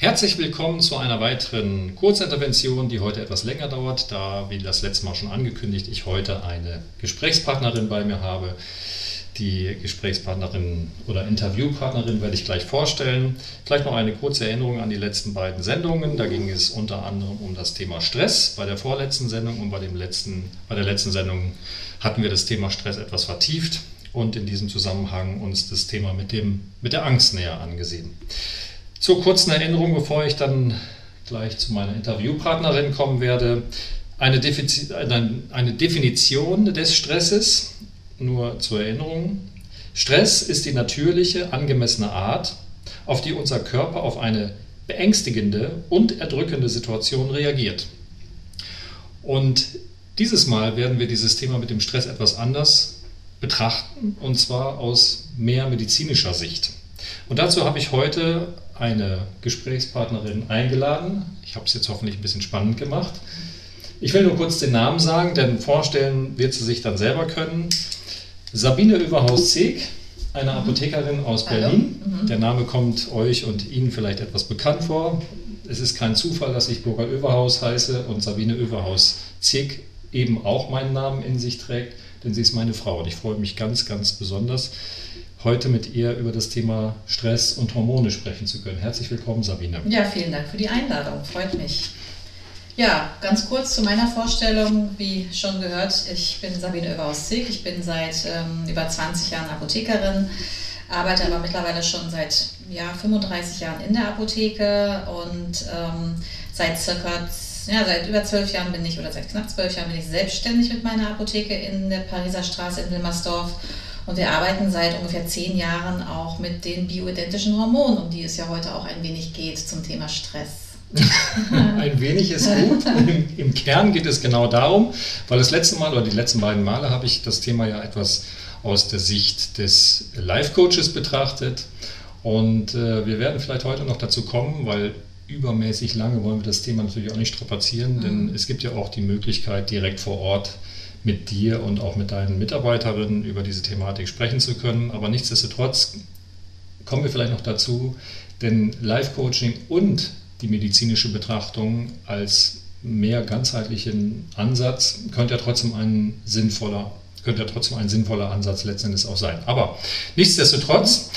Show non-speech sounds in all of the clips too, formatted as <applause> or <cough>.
Herzlich willkommen zu einer weiteren Kurzintervention, die heute etwas länger dauert, da, wie das letzte Mal schon angekündigt, ich heute eine Gesprächspartnerin bei mir habe. Die Gesprächspartnerin oder Interviewpartnerin werde ich gleich vorstellen. Vielleicht noch eine kurze Erinnerung an die letzten beiden Sendungen. Da ging es unter anderem um das Thema Stress bei der vorletzten Sendung und bei, dem letzten, bei der letzten Sendung hatten wir das Thema Stress etwas vertieft und in diesem Zusammenhang uns das Thema mit, dem, mit der Angst näher angesehen. Zur kurzen Erinnerung, bevor ich dann gleich zu meiner Interviewpartnerin kommen werde. Eine, eine Definition des Stresses, nur zur Erinnerung. Stress ist die natürliche, angemessene Art, auf die unser Körper auf eine beängstigende und erdrückende Situation reagiert. Und dieses Mal werden wir dieses Thema mit dem Stress etwas anders betrachten, und zwar aus mehr medizinischer Sicht. Und dazu habe ich heute eine Gesprächspartnerin eingeladen. Ich habe es jetzt hoffentlich ein bisschen spannend gemacht. Ich will nur kurz den Namen sagen, denn vorstellen wird sie sich dann selber können. Sabine Überhaus-Zeg, eine Apothekerin aus Berlin. Mhm. Der Name kommt euch und Ihnen vielleicht etwas bekannt vor. Es ist kein Zufall, dass ich Burger Överhaus heiße und Sabine Överhaus-Zeg eben auch meinen Namen in sich trägt, denn sie ist meine Frau und ich freue mich ganz, ganz besonders, heute mit ihr über das Thema Stress und Hormone sprechen zu können. Herzlich willkommen, Sabine. Ja, vielen Dank für die Einladung. Freut mich. Ja, ganz kurz zu meiner Vorstellung. Wie schon gehört, ich bin Sabine Oeberhaus-Zick. Ich bin seit ähm, über 20 Jahren Apothekerin, arbeite aber mittlerweile schon seit ja, 35 Jahren in der Apotheke und ähm, seit circa ja, seit über zwölf Jahren bin ich, oder seit knapp zwölf Jahren bin ich selbstständig mit meiner Apotheke in der Pariser Straße in Wilmersdorf und wir arbeiten seit ungefähr zehn Jahren auch mit den bioidentischen Hormonen, um die es ja heute auch ein wenig geht zum Thema Stress. <laughs> ein wenig ist gut. <laughs> Im, Im, Kern geht es genau darum, weil das letzte Mal oder die letzten beiden Male habe ich das Thema ja etwas aus der Sicht des Life-Coaches betrachtet. Und äh, wir werden vielleicht heute noch dazu kommen, weil übermäßig lange wollen wir das Thema natürlich auch nicht strapazieren, mhm. denn es gibt ja auch die Möglichkeit, direkt vor Ort mit dir und auch mit deinen Mitarbeiterinnen über diese Thematik sprechen zu können. Aber nichtsdestotrotz kommen wir vielleicht noch dazu, denn Life-Coaching und die medizinische Betrachtung als mehr ganzheitlichen Ansatz könnte ja trotzdem ein sinnvoller, könnte ja trotzdem ein sinnvoller Ansatz letztendlich auch sein. Aber nichtsdestotrotz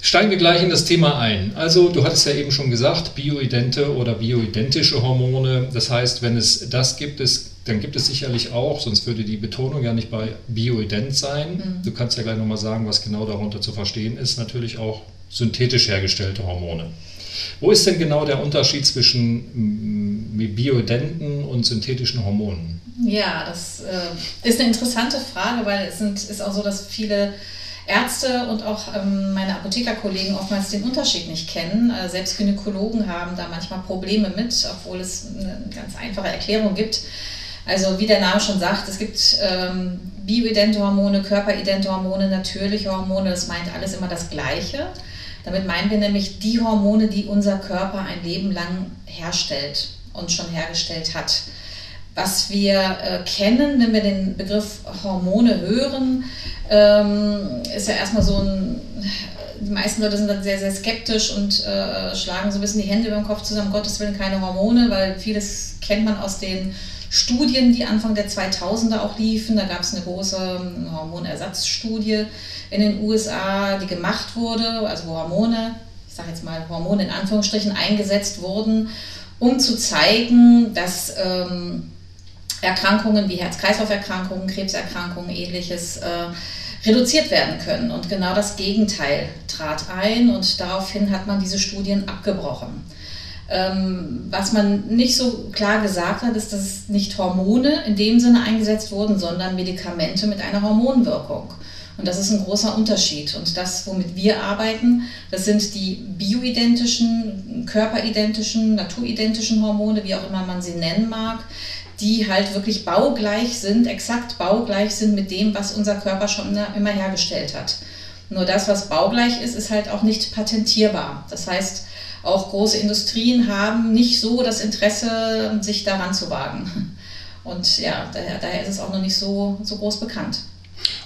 steigen wir gleich in das Thema ein. Also du hattest ja eben schon gesagt, bioidente oder bioidentische Hormone. Das heißt, wenn es das gibt, es dann gibt es sicherlich auch, sonst würde die Betonung ja nicht bei bioident sein. Mhm. Du kannst ja gleich nochmal sagen, was genau darunter zu verstehen ist, natürlich auch synthetisch hergestellte Hormone. Wo ist denn genau der Unterschied zwischen mm, bioidenten und synthetischen Hormonen? Ja, das äh, ist eine interessante Frage, weil es sind, ist auch so, dass viele Ärzte und auch ähm, meine Apothekerkollegen oftmals den Unterschied nicht kennen. Äh, selbst Gynäkologen haben da manchmal Probleme mit, obwohl es eine ganz einfache Erklärung gibt. Also wie der Name schon sagt, es gibt ähm, bioidente Hormone, körperidente Hormone, natürliche Hormone, das meint alles immer das Gleiche. Damit meinen wir nämlich die Hormone, die unser Körper ein Leben lang herstellt und schon hergestellt hat. Was wir äh, kennen, wenn wir den Begriff Hormone hören, ähm, ist ja erstmal so ein, die meisten Leute sind dann sehr, sehr skeptisch und äh, schlagen so ein bisschen die Hände über den Kopf zusammen, Gottes Willen keine Hormone, weil vieles kennt man aus den Studien, die Anfang der 2000er auch liefen. Da gab es eine große ähm, Hormonersatzstudie in den USA, die gemacht wurde, also wo Hormone, ich sage jetzt mal Hormone in Anführungsstrichen, eingesetzt wurden, um zu zeigen, dass ähm, Erkrankungen wie Herz-Kreislauf-Erkrankungen, Krebserkrankungen, ähnliches äh, reduziert werden können. Und genau das Gegenteil trat ein und daraufhin hat man diese Studien abgebrochen. Ähm, was man nicht so klar gesagt hat, ist, dass nicht Hormone in dem Sinne eingesetzt wurden, sondern Medikamente mit einer Hormonwirkung. Und das ist ein großer Unterschied. Und das, womit wir arbeiten, das sind die bioidentischen, körperidentischen, naturidentischen Hormone, wie auch immer man sie nennen mag, die halt wirklich baugleich sind, exakt baugleich sind mit dem, was unser Körper schon immer hergestellt hat. Nur das, was baugleich ist, ist halt auch nicht patentierbar. Das heißt, auch große Industrien haben nicht so das Interesse, sich daran zu wagen. Und ja, daher, daher ist es auch noch nicht so, so groß bekannt.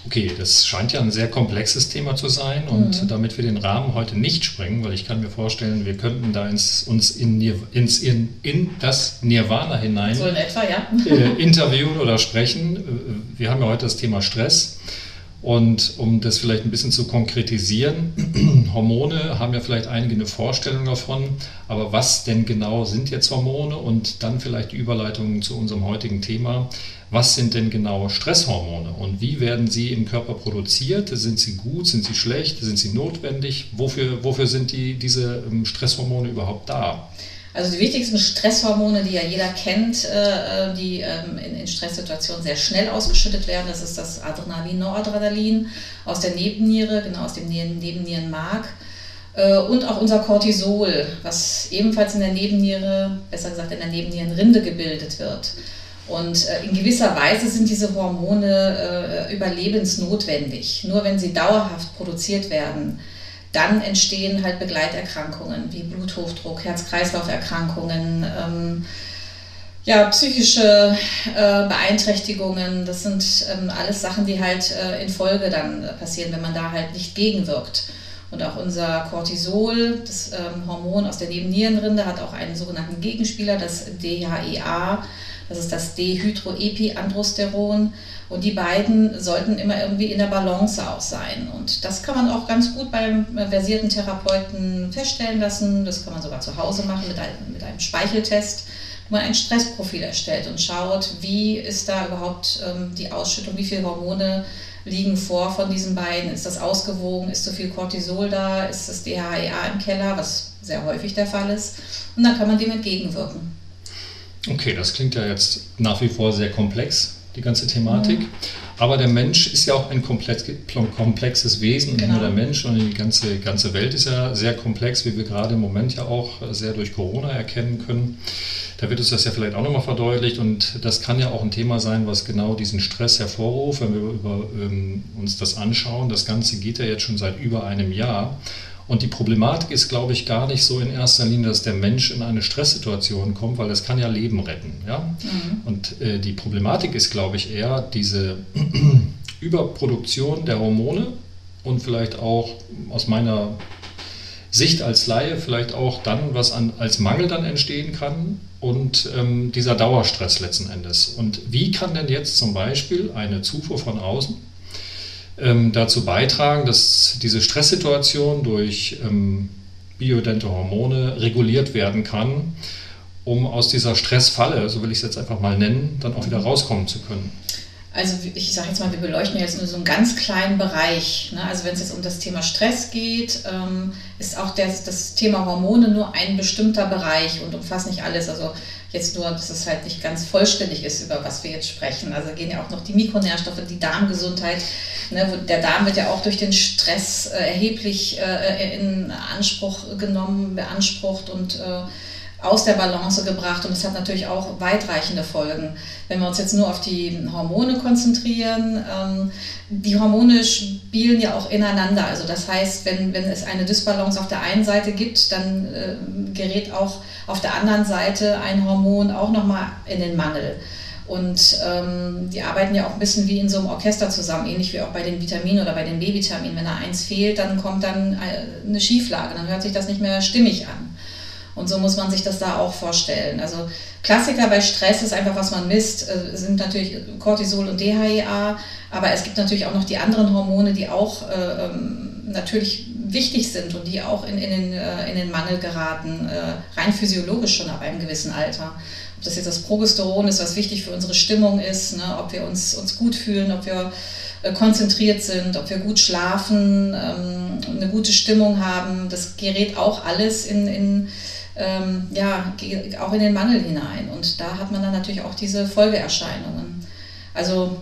Okay, das scheint ja ein sehr komplexes Thema zu sein und mhm. damit wir den Rahmen heute nicht sprengen, weil ich kann mir vorstellen, wir könnten da ins, uns in, ins, in, in das Nirvana hinein so in etwa, ja. äh, interviewen oder sprechen. Äh, wir haben ja heute das Thema Stress. Und um das vielleicht ein bisschen zu konkretisieren, <clears throat> Hormone haben ja vielleicht einige eine Vorstellung davon, aber was denn genau sind jetzt Hormone und dann vielleicht die Überleitung zu unserem heutigen Thema. Was sind denn genau Stresshormone und wie werden sie im Körper produziert? Sind sie gut, sind sie schlecht, sind sie notwendig? Wofür, wofür sind die, diese ähm, Stresshormone überhaupt da? Also die wichtigsten Stresshormone, die ja jeder kennt, äh, die ähm, in, Stresssituationen sehr schnell ausgeschüttet werden, das ist das Adrenalin, Noradrenalin aus der Nebenniere, genau aus dem Nebennierenmark. Äh, und auch unser Cortisol, was ebenfalls in der Nebenniere, besser gesagt in der Nebennierenrinde gebildet wird. Und äh, in gewisser Weise sind diese Hormone überlebensnotwendig. Nur wenn sie dauerhaft produziert werden, dann entstehen halt Begleiterkrankungen wie Bluthochdruck, Herz-Kreislauf-Erkrankungen, ähm, ja, psychische äh, Beeinträchtigungen. Das sind ähm, alles Sachen, die halt äh, in Folge dann äh, passieren, wenn man da halt nicht gegenwirkt. Und auch unser Cortisol, das ähm, Hormon aus der Nebennierenrinde, hat auch einen sogenannten Gegenspieler, das DHEA. Das ist das Dehydroepiandrosteron. Und die beiden sollten immer irgendwie in der Balance auch sein. Und das kann man auch ganz gut beim versierten Therapeuten feststellen lassen. Das kann man sogar zu Hause machen mit einem, mit einem Speicheltest, wo man ein Stressprofil erstellt und schaut, wie ist da überhaupt ähm, die Ausschüttung, wie viele Hormone liegen vor von diesen beiden. Ist das ausgewogen? Ist zu viel Cortisol da? Ist das DHEA im Keller, was sehr häufig der Fall ist? Und dann kann man dem entgegenwirken. Okay, das klingt ja jetzt nach wie vor sehr komplex die ganze Thematik. Mhm. Aber der Mensch ist ja auch ein komplexes Wesen, genau. nicht nur der Mensch, sondern die ganze, ganze Welt ist ja sehr komplex, wie wir gerade im Moment ja auch sehr durch Corona erkennen können. Da wird uns das ja vielleicht auch nochmal verdeutlicht und das kann ja auch ein Thema sein, was genau diesen Stress hervorruft, wenn wir über, ähm, uns das anschauen. Das Ganze geht ja jetzt schon seit über einem Jahr. Und die Problematik ist, glaube ich, gar nicht so in erster Linie, dass der Mensch in eine Stresssituation kommt, weil das kann ja Leben retten. Ja? Mhm. Und äh, die Problematik ist, glaube ich, eher diese <clears throat> Überproduktion der Hormone und vielleicht auch aus meiner Sicht als Laie vielleicht auch dann, was an, als Mangel dann entstehen kann und ähm, dieser Dauerstress letzten Endes. Und wie kann denn jetzt zum Beispiel eine Zufuhr von außen ähm, dazu beitragen, dass diese Stresssituation durch ähm, bioidente Hormone reguliert werden kann, um aus dieser Stressfalle, so will ich es jetzt einfach mal nennen, dann auch wieder rauskommen zu können. Also ich sage jetzt mal, wir beleuchten jetzt nur so einen ganz kleinen Bereich. Ne? Also wenn es jetzt um das Thema Stress geht, ähm, ist auch das, das Thema Hormone nur ein bestimmter Bereich und umfasst nicht alles. Also jetzt nur, dass es halt nicht ganz vollständig ist, über was wir jetzt sprechen. Also gehen ja auch noch die Mikronährstoffe, die Darmgesundheit. Ne, der Darm wird ja auch durch den Stress äh, erheblich äh, in Anspruch genommen, beansprucht und äh, aus der Balance gebracht und das hat natürlich auch weitreichende Folgen. Wenn wir uns jetzt nur auf die Hormone konzentrieren, ähm, die Hormone spielen ja auch ineinander. Also das heißt, wenn, wenn es eine Dysbalance auf der einen Seite gibt, dann äh, gerät auch auf der anderen Seite ein Hormon auch nochmal in den Mangel. Und ähm, die arbeiten ja auch ein bisschen wie in so einem Orchester zusammen, ähnlich wie auch bei den Vitaminen oder bei den B-Vitaminen. Wenn da eins fehlt, dann kommt dann äh, eine Schieflage, dann hört sich das nicht mehr stimmig an. Und so muss man sich das da auch vorstellen. Also Klassiker bei Stress ist einfach, was man misst, äh, sind natürlich Cortisol und DHEA, aber es gibt natürlich auch noch die anderen Hormone, die auch äh, ähm, natürlich wichtig sind und die auch in, in, den, äh, in den Mangel geraten, äh, rein physiologisch schon ab einem gewissen Alter. Ob das jetzt das Progesteron ist, was wichtig für unsere Stimmung ist, ne, ob wir uns, uns gut fühlen, ob wir konzentriert sind, ob wir gut schlafen, ähm, eine gute Stimmung haben, das gerät auch alles in, in ähm, ja, auch in den Mangel hinein. Und da hat man dann natürlich auch diese Folgeerscheinungen. Also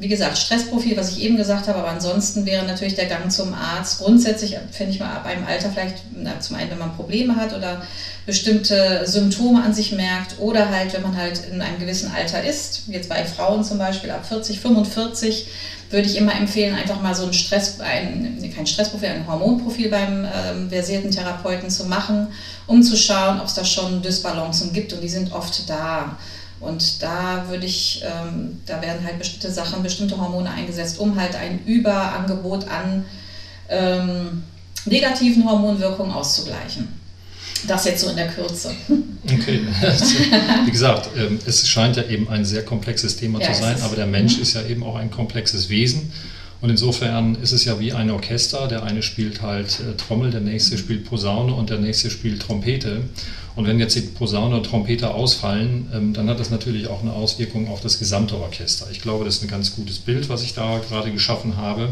wie gesagt, Stressprofil, was ich eben gesagt habe, aber ansonsten wäre natürlich der Gang zum Arzt grundsätzlich, finde ich mal, ab einem Alter vielleicht, na, zum einen, wenn man Probleme hat oder bestimmte Symptome an sich merkt oder halt, wenn man halt in einem gewissen Alter ist, jetzt bei Frauen zum Beispiel ab 40, 45, würde ich immer empfehlen, einfach mal so ein Stress, ein, kein Stressprofil, ein Hormonprofil beim ähm, versierten Therapeuten zu machen, um zu schauen, ob es da schon Dysbalancen gibt und die sind oft da. Und da würde ich, ähm, da werden halt bestimmte Sachen, bestimmte Hormone eingesetzt, um halt ein Überangebot an ähm, negativen Hormonwirkungen auszugleichen. Das jetzt so in der Kürze. Okay, also, wie gesagt, ähm, es scheint ja eben ein sehr komplexes Thema ja, zu sein, aber der Mensch mhm. ist ja eben auch ein komplexes Wesen. Und insofern ist es ja wie ein Orchester. Der eine spielt halt äh, Trommel, der nächste spielt Posaune und der nächste spielt Trompete. Und wenn jetzt die Posaune und Trompete ausfallen, ähm, dann hat das natürlich auch eine Auswirkung auf das gesamte Orchester. Ich glaube, das ist ein ganz gutes Bild, was ich da gerade geschaffen habe.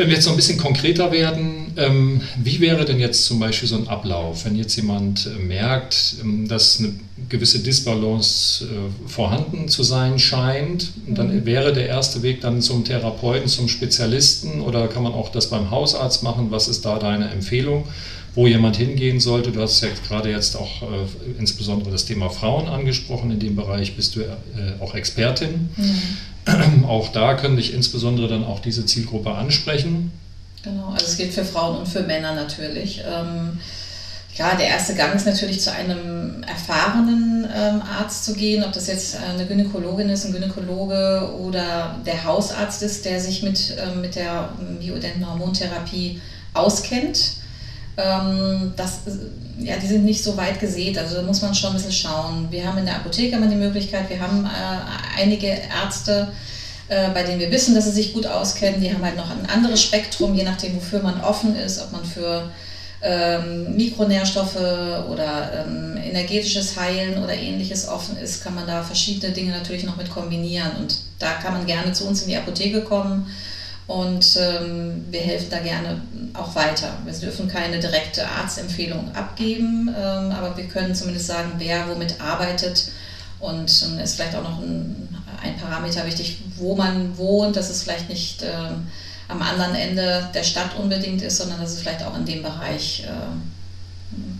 Wenn wir jetzt noch ein bisschen konkreter werden, ähm, wie wäre denn jetzt zum Beispiel so ein Ablauf, wenn jetzt jemand äh, merkt, ähm, dass eine gewisse Disbalance äh, vorhanden zu sein scheint, dann mhm. wäre der erste Weg dann zum Therapeuten, zum Spezialisten oder kann man auch das beim Hausarzt machen? Was ist da deine Empfehlung? wo jemand hingehen sollte. Du hast ja gerade jetzt auch äh, insbesondere das Thema Frauen angesprochen. In dem Bereich bist du äh, auch Expertin. Mhm. <clears throat> Auch da könnte ich insbesondere dann auch diese Zielgruppe ansprechen. Genau, also es gilt für Frauen und für Männer natürlich. Ähm, ja, der erste Gang ist natürlich zu einem erfahrenen ähm, Arzt zu gehen, ob das jetzt eine Gynäkologin ist, ein Gynäkologe oder der Hausarzt ist, der sich mit, ähm, mit der bioidenten Hormontherapie auskennt. Ähm, das, ja, die sind nicht so weit gesät, also da muss man schon ein bisschen schauen. Wir haben in der Apotheke immer die Möglichkeit, wir haben äh, einige Ärzte, äh, bei denen wir wissen, dass sie sich gut auskennen. Die haben halt noch ein anderes Spektrum, je nachdem, wofür man offen ist, ob man für ähm, Mikronährstoffe oder ähm, energetisches Heilen oder ähnliches offen ist, kann man da verschiedene Dinge natürlich noch mit kombinieren. Und da kann man gerne zu uns in die Apotheke kommen und ähm, wir helfen da gerne auch weiter. Wir dürfen keine direkte Arztempfehlung abgeben, ähm, aber wir können zumindest sagen, wer womit arbeitet. Und ähm, ist vielleicht auch noch ein, ein, Parameter wichtig, wo man wohnt, dass es vielleicht nicht ähm, am anderen Ende der Stadt unbedingt ist, sondern dass es vielleicht auch in dem Bereich äh,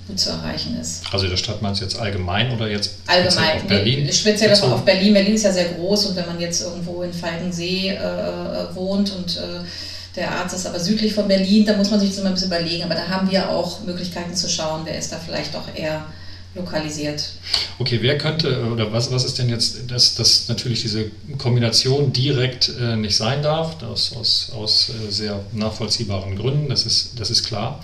gut zu erreichen ist. Also der Stadt meinst du jetzt allgemein oder jetzt allgemein auf Berlin? Nee, speziell bezogen? auf Berlin. Berlin ist ja sehr groß und wenn man jetzt irgendwo in Falkensee äh, äh, wohnt und äh, der Arzt ist aber südlich von Berlin, da muss man sich das immer ein bisschen überlegen. Aber da haben wir auch Möglichkeiten zu schauen, wer ist da vielleicht doch eher lokalisiert. Okay, wer könnte oder was, was ist denn jetzt, dass, dass natürlich diese Kombination direkt äh, nicht sein darf, aus, aus, aus äh, sehr nachvollziehbaren Gründen, das ist, das ist klar.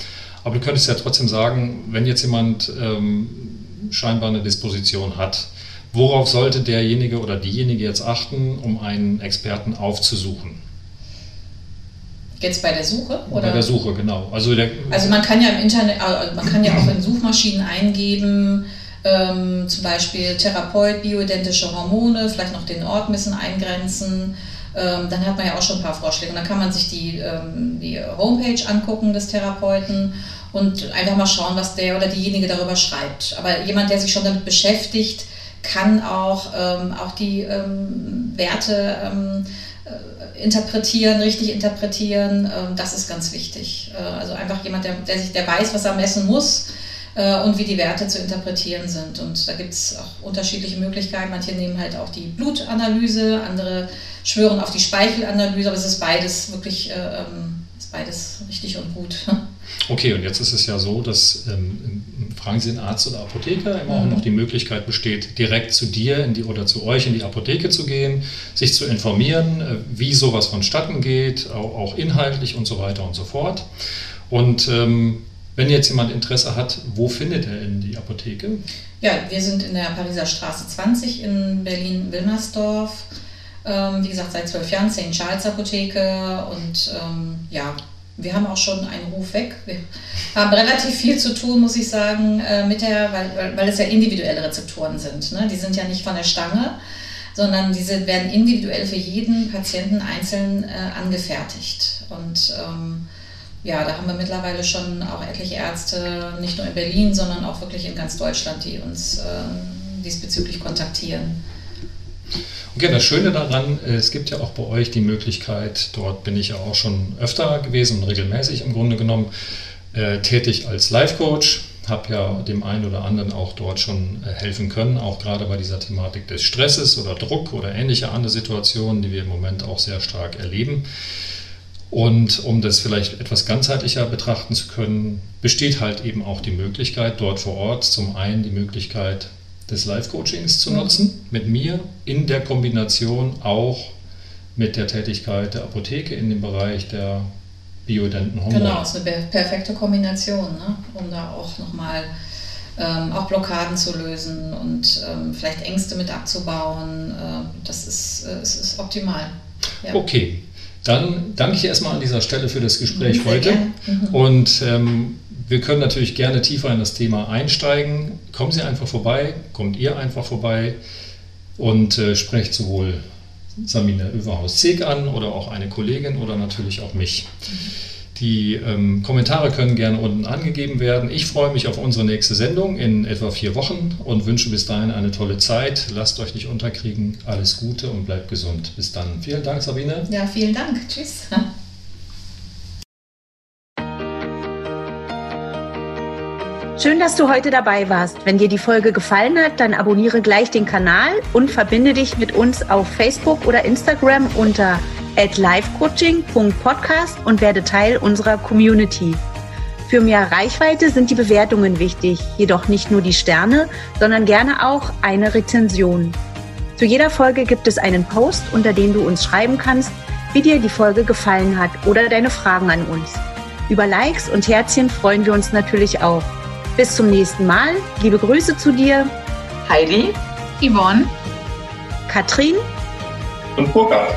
Aber du könntest ja trotzdem sagen, wenn jetzt jemand ähm, scheinbar eine Disposition hat, worauf sollte derjenige oder diejenige jetzt achten, um einen Experten aufzusuchen? Jetzt bei der Suche? Oder? Bei der Suche, genau. Also, der, also man kann ja im Internet, also man kann ja auch in Suchmaschinen eingeben, ähm, zum Beispiel Therapeut, bioidentische Hormone, vielleicht noch den Ort ein bisschen eingrenzen. Ähm, dann hat man ja auch schon ein paar Vorschläge. Und dann kann man sich die, ähm, die Homepage angucken des Therapeuten und einfach mal schauen, was der oder diejenige darüber schreibt. Aber jemand, der sich schon damit beschäftigt, kann auch, ähm, auch die ähm, Werte ähm, äh, interpretieren, richtig interpretieren. Ähm, das ist ganz wichtig. Äh, also einfach jemand, der, der, sich, der weiß, was er messen muss äh, und wie die Werte zu interpretieren sind. Und da gibt es auch unterschiedliche Möglichkeiten. Manche nehmen halt auch die Blutanalyse, andere schwören auf die Speichelanalyse, aber es ist beides wirklich, äh, ähm, ist beides richtig und gut. <laughs> Okay, und jetzt ist es ja so, dass ähm, fragen Sie den Arzt oder Apotheker immer mhm. auch noch die Möglichkeit besteht, direkt zu dir in die, oder zu euch in die Apotheke zu gehen, sich zu informieren, äh, wie sowas vonstatten geht, auch, auch, inhaltlich und so weiter und so fort. Und ähm, wenn jetzt jemand Interesse hat, wo findet er in die Apotheke? Ja, wir sind in der Pariser Straße 20 in Berlin-Wilmersdorf. Ähm, wie gesagt, seit zwölf Jahren St. Charles Apotheke und ähm, ja, wir haben auch schon einen Ruf weg. Wir haben relativ viel zu tun, muss ich sagen, äh, mit der, weil, weil, es ja individuelle Rezeptoren sind. Ne? Die sind ja nicht von der Stange, sondern diese werden individuell für jeden Patienten einzeln äh, angefertigt. Und ähm, ja, da haben wir mittlerweile schon auch etliche Ärzte, nicht nur in Berlin, sondern auch wirklich in ganz Deutschland, die uns äh, diesbezüglich kontaktieren. Okay, das Schöne daran, es gibt ja auch bei euch die Möglichkeit, dort bin ich ja auch schon öfter gewesen und regelmäßig im Grunde genommen äh, tätig als Life-Coach, habe ja dem einen oder anderen auch dort schon äh, helfen können, auch gerade bei dieser Thematik des Stresses oder Druck oder ähnliche andere Situationen, die wir im Moment auch sehr stark erleben. Und um das vielleicht etwas ganzheitlicher betrachten zu können, besteht halt eben auch die Möglichkeit, dort vor Ort zum einen die Möglichkeit des Live-Coachings zu nutzen, mit mir in der Kombination auch mit der Tätigkeit der Apotheke in dem Bereich der bioidenten Hormone. Genau, ist eine perfekte Kombination, ne? um da auch nochmal ähm, auch Blockaden zu lösen und ähm, vielleicht Ängste mit abzubauen. Äh, das ist, äh, ist, ist optimal. Ja. Okay, dann danke ich erstmal an dieser Stelle für das Gespräch Sehr heute. Mhm. Und ähm, wir können natürlich gerne tiefer in das Thema einsteigen. Kommen Sie einfach vorbei, kommt ihr einfach vorbei und äh, sprecht sowohl Samine Överhaus-Zeg an oder auch eine Kollegin oder natürlich auch mich. Die ähm, Kommentare können gerne unten angegeben werden. Ich freue mich auf unsere nächste Sendung in etwa vier Wochen und wünsche bis dahin eine tolle Zeit. Lasst euch nicht unterkriegen. Alles Gute und bleibt gesund. Bis dann. Vielen Dank, Sabine. Ja, vielen Dank. Tschüss. <laughs> Schön, dass du heute dabei warst. Wenn dir die Folge gefallen hat, dann abonniere gleich den Kanal und verbinde dich mit uns auf Facebook oder Instagram unter livecoaching.podcast und werde Teil unserer Community. Für mehr Reichweite sind die Bewertungen wichtig, jedoch nicht nur die Sterne, sondern gerne auch eine Rezension. Zu jeder Folge gibt es einen Post, unter dem du uns schreiben kannst, wie dir die Folge gefallen hat oder deine Fragen an uns. Über Likes und Herzchen freuen wir uns natürlich auch. Bis zum nächsten Mal. Liebe Grüße zu dir. Heidi, Yvonne, Katrin und Burkhard.